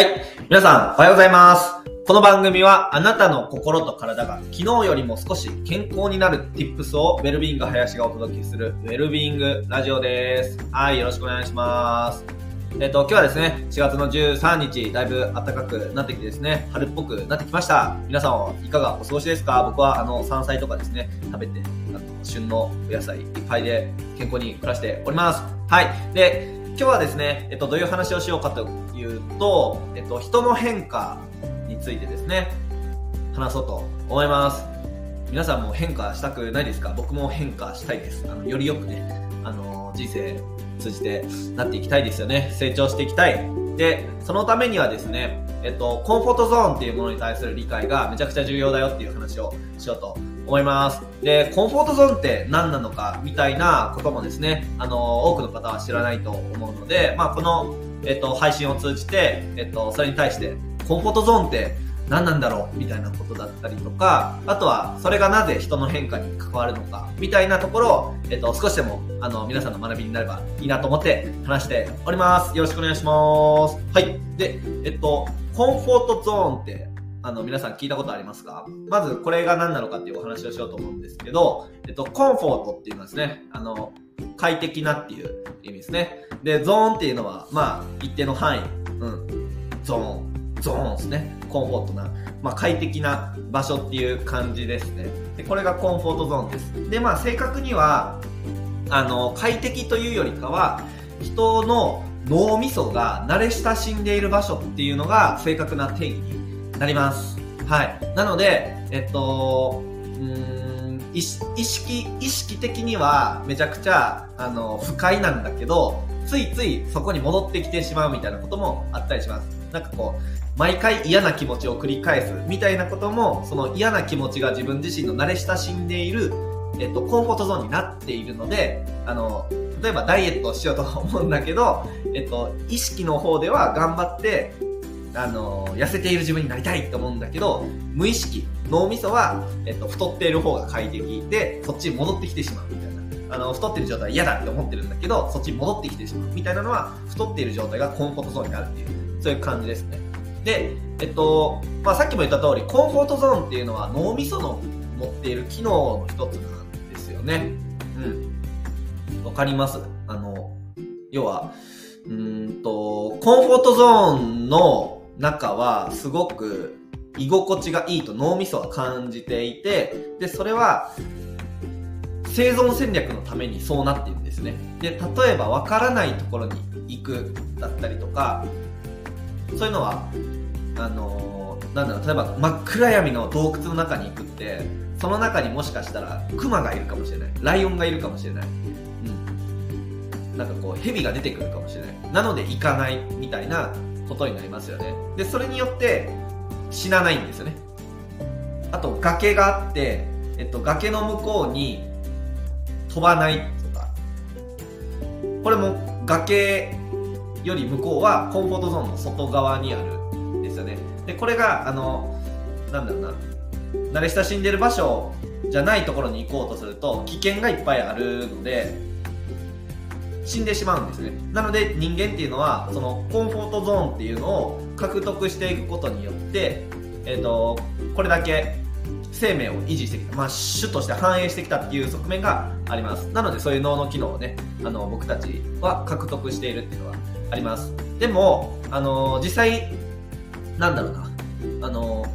はい。皆さん、おはようございます。この番組は、あなたの心と体が昨日よりも少し健康になる Tips を、ウェルビーング林がお届けする、ウェルビーイングラジオです。はい、よろしくお願いします。えっ、と、今日はですね、4月の13日、だいぶ暖かくなってきてですね、春っぽくなってきました。皆さんはいかがお過ごしですか？僕は、あの、山菜とかですね、食べて、あの、旬のお野菜いっぱいで健康に暮らしております。はい。で、今日はですね、えっと、どういう話をしようかというと、えっと、人の変化についてですね、話そうと思います。皆さんも変化したくないですか？僕も変化したいです。あの、よりよくね、あの、人生通じてなっていきたいですよね。成長していきたい。で、そのためにはですね、えっと、コンフォートゾーンっていうものに対する理解がめちゃくちゃ重要だよっていう話をしようと思います。で、コンフォートゾーンって何なのかみたいなこともですね、あの、多くの方は知らないと思うので、まあ、この、えっと、配信を通じて、えっと、それに対して、コンフォートゾーンって何なんだろうみたいなことだったりとか、あとは、それがなぜ人の変化に関わるのか、みたいなところを、えっと、少しでも、あの、皆さんの学びになればいいなと思って話しております。よろしくお願いします。はい。で、えっと、コンフォートゾーンって、あの、皆さん聞いたことありますか？まず、これが何なのかっていうお話をしようと思うんですけど、えっと、コンフォートっていうのはですね、あの、快適なっていう意味ですね。で、ゾーンっていうのは、まあ、一定の範囲。うん。ゾーン。ゾーンですね。コンフォートな。まあ、快適な場所っていう感じですね。で、これがコンフォートゾーンです。で、まあ、正確には、あの、快適というよりかは、人の脳みそが慣れ親しんでいる場所っていうのが正確な定義になります。はい。なので、えっと、うん意識、意識的にはめちゃくちゃ、あの、不快なんだけど、ついついそこに戻ってきてしまうみたいなこともあったりします。なんかこう、毎回嫌な気持ちを繰り返すみたいなことも、その嫌な気持ちが自分自身の慣れ親しんでいる、えっと、コンフォートゾーンになっているので、あの、例えばダイエットをしようと思うんだけど、えっと、意識の方では頑張って、あの、痩せている自分になりたいと思うんだけど、無意識、脳みそは、えっと、太っている方が快適で、そっちに戻ってきてしまうみたいな。あの、太ってる状態嫌だって思ってるんだけど、そっちに戻ってきてしまうみたいなのは、太っている状態がコンフォートゾーンになるっていう、そういう感じですね。で、えっと、まあ、さっきも言った通り、コンフォートゾーンっていうのは脳みその持っている機能の一つなんですよね。うん。わかります？あの、要は、うーんと、コンフォートゾーンの中はすごく居心地がいいと脳みそは感じていて、で、それは生存戦略のためにそうなっているんですね。で、例えばわからないところに行くだったりとか、そういうのは、あのーなんだろう、例えば真っ暗闇の洞窟の中に行くって、その中にもしかしたらクマがいるかもしれない。ライオンがいるかもしれない。うん。なんかこう、蛇が出てくるかもしれない。なので行かないみたいなことになりますよね。で、それによって死なないんですよね。あと、崖があって、えっと、崖の向こうに飛ばないとか。これも崖より向こうはコンフォートゾーンの外側にあるんですよね。で、これが、あの、なんだろうな、慣れ親しんでる場所じゃないところに行こうとすると危険がいっぱいあるので死んでしまうんですねなので人間っていうのはそのコンフォートゾーンっていうのを獲得していくことによって、えー、とこれだけ生命を維持してきた、まあ、種として繁栄してきたっていう側面がありますなのでそういう脳の機能をねあの僕たちは獲得しているっていうのはありますでもあの実際なんだろうなあの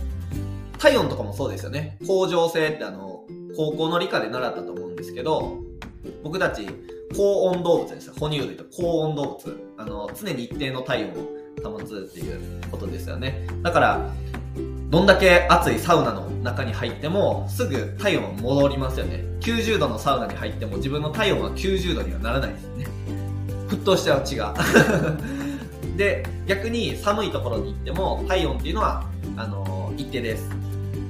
体温とかもそうですよね。恒常性ってあの、高校の理科で習ったと思うんですけど、僕たち高温動物ですよ。哺乳類と高温動物。あの、常に一定の体温を保つっていうことですよね。だから、どんだけ暑いサウナの中に入っても、すぐ体温は戻りますよね。90度のサウナに入っても自分の体温は90度にはならないですね。沸騰しちゃう血が。で、逆に寒いところに行っても体温っていうのは、あの、一定です。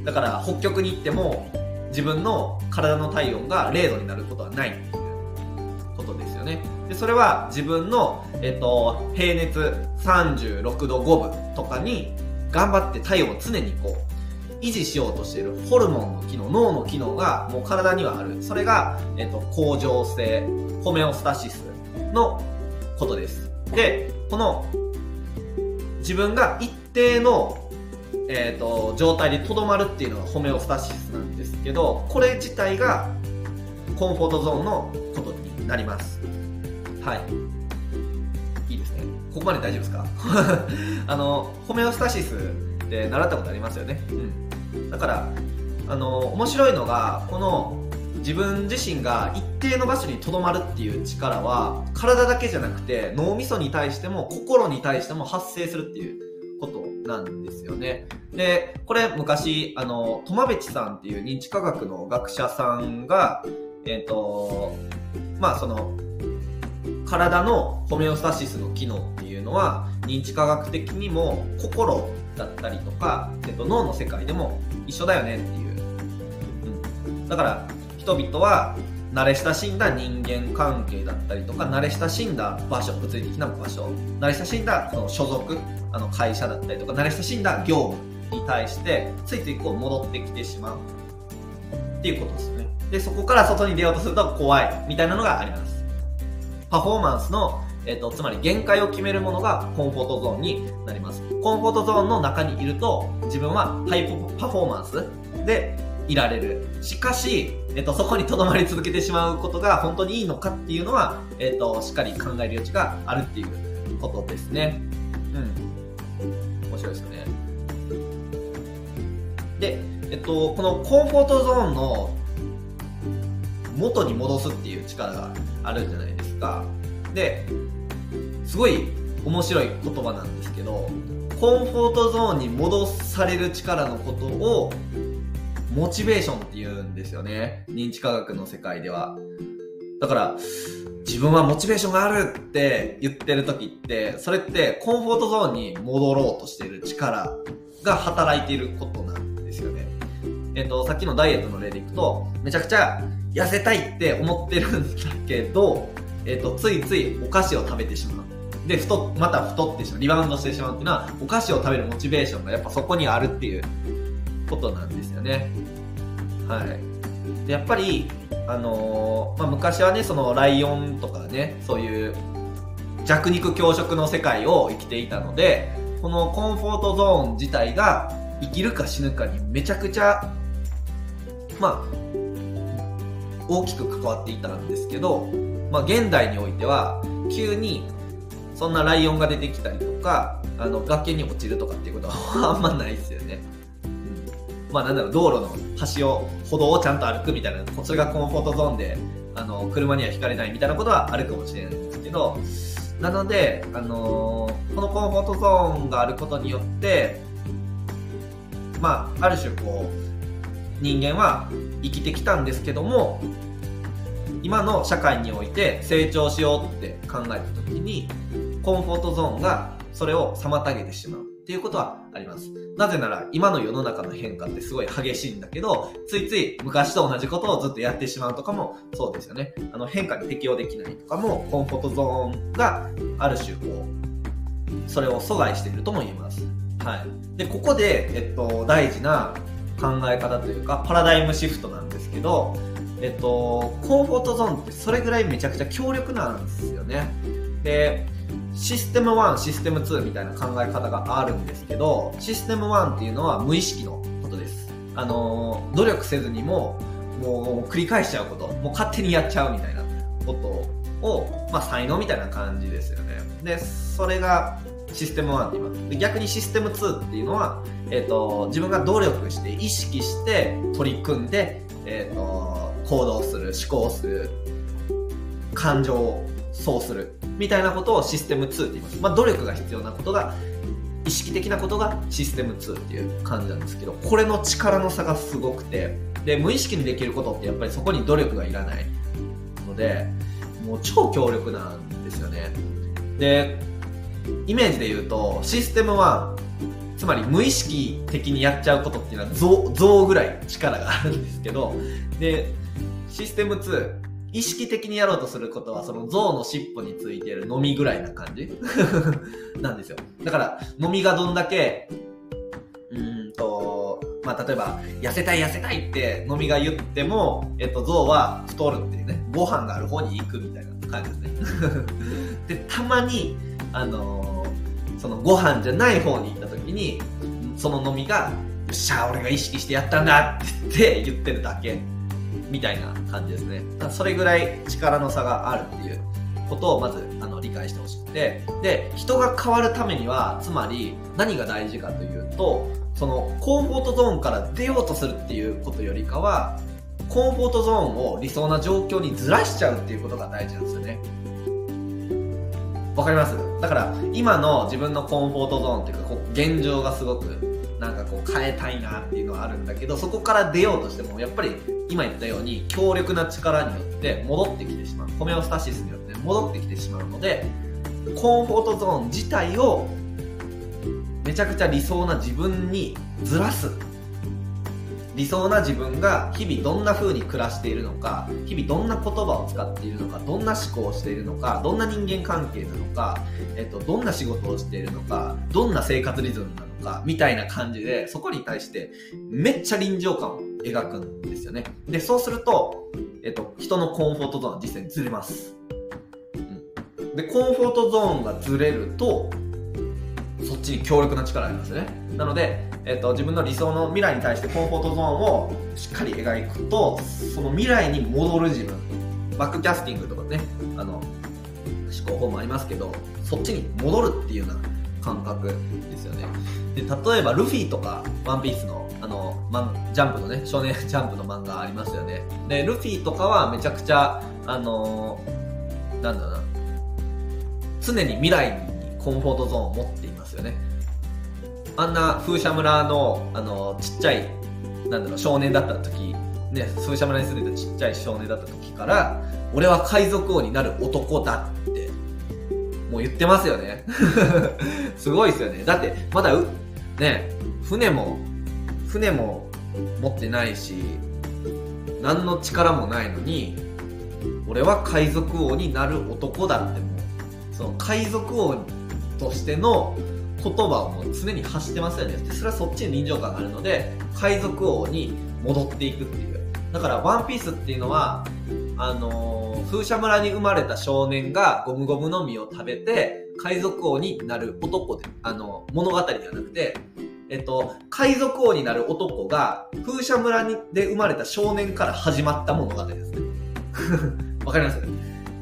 だから北極に行っても自分の体の体温が0度になることはないっていうことですよね。で、それは自分の、えっと、平熱36度5分とかに頑張って体温を常にこう、維持しようとしているホルモンの機能、脳の機能がもう体にはある。それが、えっと、恒常性、ホメオスタシスのことです。で、この自分が一定の、えーと、状態でとどまるっていうのがホメオスタシスなんですけどこれ自体がコンフォートゾーンのことになりますはいここまで大丈夫ですか？あのホメオスタシスって習ったことありますよね、うん、だからあの面白いのがこの自分自身が一定の場所にとどまるっていう力は体だけじゃなくて脳みそに対しても心に対しても発生するっていうことなんですよね。で、これ昔、あの、トマベチさんっていう認知科学の学者さんが、えっ、ー、と、まあその、体のホメオスタシスの機能っのは認知科学的にも心だったりとか、えっと、脳の世界でも一緒だよねっていう、うん、だから人々は慣れ親しんだ人間関係だったりとか慣れ親しんだ場所物理的な場所慣れ親しんだその所属あの会社だったりとか慣れ親しんだ業務に対してついついこう戻ってきてしまう。っていうことですね。でそこから外に出ようとすると怖いみたいなのがあります。パフォーマンスのえっ、と、つまり限界を決めるものがコンフォートゾーンになります。コンフォートゾーンの中にいると、自分はハイパフォーマンスでいられる。しかし、えっと、そこに留まり続けてしまうことが本当にいいのかっていうのは、えっと、しっかり考える余地があるっていうことですね。うん。面白いですよね。で、えっと、このコンフォートゾーンの元に戻すっていう力があるじゃないですか。で、すごい面白い言葉なんですけど、コンフォートゾーンに戻される力のことをモチベーションって言うんですよね。認知科学の世界では。だから、自分はモチベーションがあるって言ってる時って、それってコンフォートゾーンに戻ろうとしてる力が働いていることなんですよね。えっ、と、さっきのダイエットの例でいくと、めちゃくちゃ痩せたいって思ってるんだけど、えっ、と、ついついお菓子を食べてしまう。で、太、また太ってしまう。リバウンドしてしまうっていうのは、お菓子を食べるモチベーションがやっぱそこにあるっていうことなんですよね。はい。でやっぱり、あのー、まあ、昔はね、そのライオンとかね、そういう弱肉強食の世界を生きていたので、このコンフォートゾーン自体が生きるか死ぬかにめちゃくちゃ、まあ、大きく関わっていたんですけど、まあ、現代においては、急にそんなライオンが出てきたりとか、あの、崖に落ちるとかっていうことは あんまないですよね。まあなんだろう、道路の端を、歩道をちゃんと歩くみたいな、それがコンフォートゾーンで、あの、車には引かれないみたいなことはあるかもしれないんですけど、なので、あのー、このコンフォートゾーンがあることによって、まあ、ある種こう、人間は生きてきたんですけども、今の社会において成長しようって考えた時に、コンフォートゾーンがそれを妨げてしまうっていうことはあります。なぜなら今の世の中の変化ってすごい激しいんだけど、ついつい昔と同じことをずっとやってしまうとかもそうですよね。あの変化に適応できないとかもコンフォートゾーンがある種こう、それを阻害しているとも言えます。はい。で、ここで、えっと、大事な考え方というか、パラダイムシフトなんですけど、えっと、コンフォートゾーンってそれぐらいめちゃくちゃ強力なんですよね。で、システム1、システム2みたいな考え方があるんですけど、システム1っていうのは無意識のことです。あの、努力せずにも、もう繰り返しちゃうこと、もう勝手にやっちゃうみたいなことを、まあ才能みたいな感じですよね。で、それがシステム1って言います。逆にシステム2っていうのは、えっ、ー、と、自分が努力して、意識して取り組んで、えっ、ー、と、行動する、思考する、感情をそうするみたいなことをシステム2って言います。まあ、努力が必要なことが、意識的なことがシステム2っていう感じなんですけど、これの力の差がすごくて、で、無意識にできることってやっぱりそこに努力がいらないので、もう超強力なんですよね。で、イメージで言うと、システム1、つまり無意識的にやっちゃうことっていうのは象象ぐらい力があるんですけど、で、システム2、意識的にやろうとすることは、その象の尻尾についてるのみぐらいな感じ？なんですよ。だから、のみがどんだけ、うんと、まあ、例えば、痩せたい痩せたいってのみが言っても、えっと、象は太るっていうね、ご飯がある方に行くみたいな感じですね。で、たまに、あのー、そのご飯じゃない方に行った時に、その飲みが、よっしゃ、俺が意識してやったんだって言ってるだけ、みたいな感じですね。それぐらい力の差があるっていうことをまずあの理解してほしくて、で、人が変わるためには、つまり何が大事かというと、そのコンフォートゾーンから出ようとするっていうことよりかは、コンフォートゾーンを理想な状況にずらしちゃうっていうことが大事なんですよね。わかります？だから今の自分のコンフォートゾーンっていうかこう現状がすごくなんかこう変えたいなっていうのはあるんだけどそこから出ようとしてもやっぱり今言ったように強力な力によって戻ってきてしまう。ホメオスタシスによって戻ってきてしまうのでコンフォートゾーン自体をめちゃくちゃ理想な自分にずらす。理想な自分が日々どんな風に暮らしているのか日々どんな言葉を使っているのかどんな思考をしているのかどんな人間関係なのか、えっと、どんな仕事をしているのかどんな生活リズムなのかみたいな感じでそこに対してめっちゃ臨場感を描くんですよね。でそうすると、えっと、人のコンフォートゾーンは実際にずれます、うん、でコンフォートゾーンがずれるとそっちに強力な力ありますよね。なのでえっと、自分の理想の未来に対してコンフォートゾーンをしっかり描くとその未来に戻る自分バックキャスティングとかねあの思考法もありますけどそっちに戻るっていうような感覚ですよね。で例えばルフィとかワンピースのあのジャンプのね少年 ジャンプの漫画ありますよね。でルフィとかはめちゃくちゃあの、なんだろうな常に未来にコンフォートゾーンを持っていますよね。あんな風車村のあのちっちゃいなんだろう少年だった時ね風車村に住んでたちっちゃい少年だった時から俺は海賊王になる男だってもう言ってますよね。すごいですよね。だってまだうね船も船も持ってないし何の力もないのに俺は海賊王になる男だってもうその海賊王としての言葉をもう常に発してますよね。それはそっちに臨場感があるので、海賊王に戻っていくっていう。だから、ワンピースっていうのは、あのー、風車村に生まれた少年がゴムゴムの実を食べて、海賊王になる男で、あの、物語ではなくて、えっと、海賊王になる男が風車村にで生まれた少年から始まった物語ですね。わかります？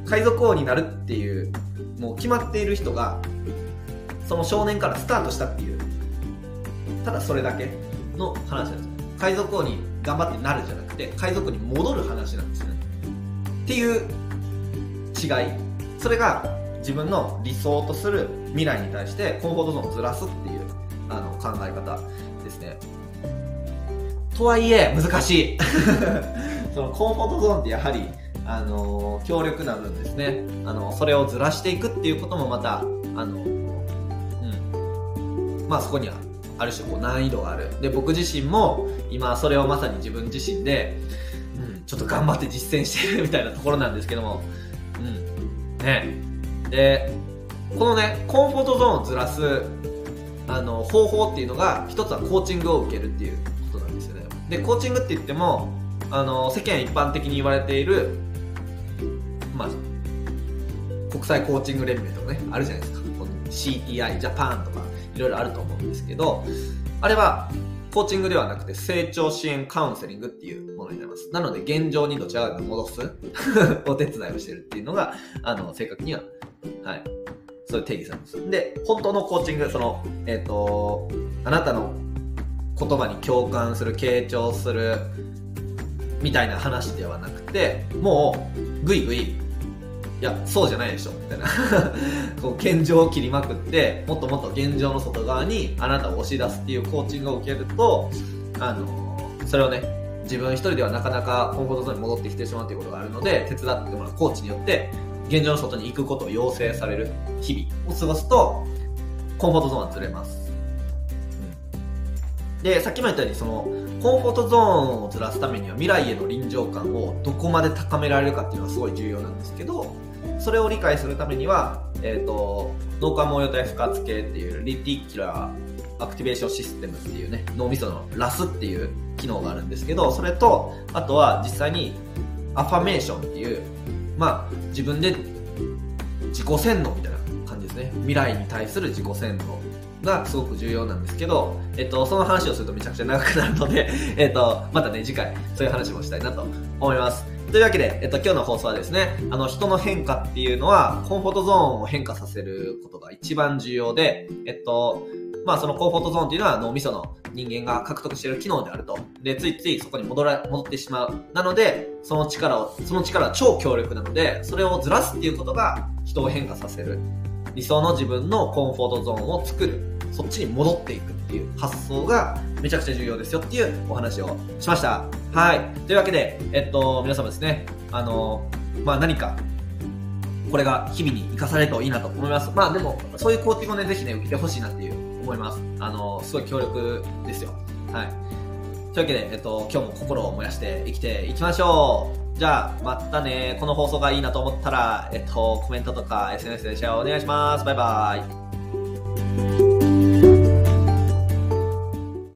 海賊王になるっていう、もう決まっている人がその少年からスタートしたっていう。ただそれだけ。の話なんですよ。海賊王に頑張ってなるじゃなくて海賊に戻る話なんですよね。っていう違い。それが自分の理想とする未来に対してコンフォートゾーンをずらすっていうあの考え方ですね。とはいえ難しい。そのコンフォートゾーンってやはりあの強力な分ですね。あのそれをずらしていくっていうこともまたあのまあそこにはある種こう難易度がある。で、僕自身も今それをまさに自分自身で、うん、ちょっと頑張って実践してるみたいなところなんですけども、うん。ね。で、このね、コンフォートゾーンをずらす、あの、方法っていうのが、一つはコーチングを受けるっていうことなんですよね。で、コーチングって言っても、あの、世間一般的に言われている、まあ、国際コーチング連盟とかね、あるじゃないですか。CTI、ジャパンとか、いろいろあると思うんですけど、あれはコーチングではなくて成長支援カウンセリングっていうものになります。なので現状にどちらかが戻す お手伝いをしてるっていうのが、あの、正確には、はい。そういう定義されます。で、本当のコーチング、その、えっ、ー、と、あなたの言葉に共感する、傾聴する、みたいな話ではなくて、もう、ぐいぐいいや、そうじゃないでしょ、みたいな こう、現状を切りまくって、もっともっと現状の外側にあなたを押し出すっていうコーチングを受けると、あの、それをね、自分一人ではなかなかコンフォートゾーンに戻ってきてしまうということがあるので、手伝ってもらうコーチによって、現状の外に行くことを要請される日々を過ごすと、コンフォートゾーンはずれます。で、さっきも言ったように、その、コンフォートゾーンをずらすためには未来への臨場感をどこまで高められるかっていうのはすごい重要なんですけど、それを理解するためには、え、ー、と、脳幹網様体賦活系っていう reticular activation system っていうね、脳みその RAS っていう機能があるんですけど、それと、あとは実際にアファメーションっていう、まあ、自分で自己洗脳みたいな感じですね、未来に対する自己洗脳。がすごく重要なんですけど、えっと、その話をするとめちゃくちゃ長くなるので、えっと、またね、次回、そういう話もしたいなと思います。というわけで、えっと、今日の放送はですね、あの、人の変化っていうのは、コンフォートゾーンを変化させることが一番重要で、えっと、まあ、そのコンフォートゾーンっていうのは脳みその人間が獲得している機能であると。で、ついついそこに戻ら、戻ってしまう。なので、その力を、その力は超強力なので、それをずらすっていうことが人を変化させる。理想の自分のコンフォートゾーンを作る。そっちに戻っていくっていう発想がめちゃくちゃ重要ですよっていうお話をしました。はい。というわけで、えっと、皆様ですね、あの、まあ、何か、これが日々に生かされるといいなと思います。まあでも、そういうコーティングをね、ぜひね、受けてほしいなっていう思います。あの、すごい強力ですよ。はい。というわけで、えっと、今日も心を燃やして生きていきましょう。じゃあ、またね、この放送がいいなと思ったら、えっと、コメントとか SNS でシェアお願いします。バイバイ。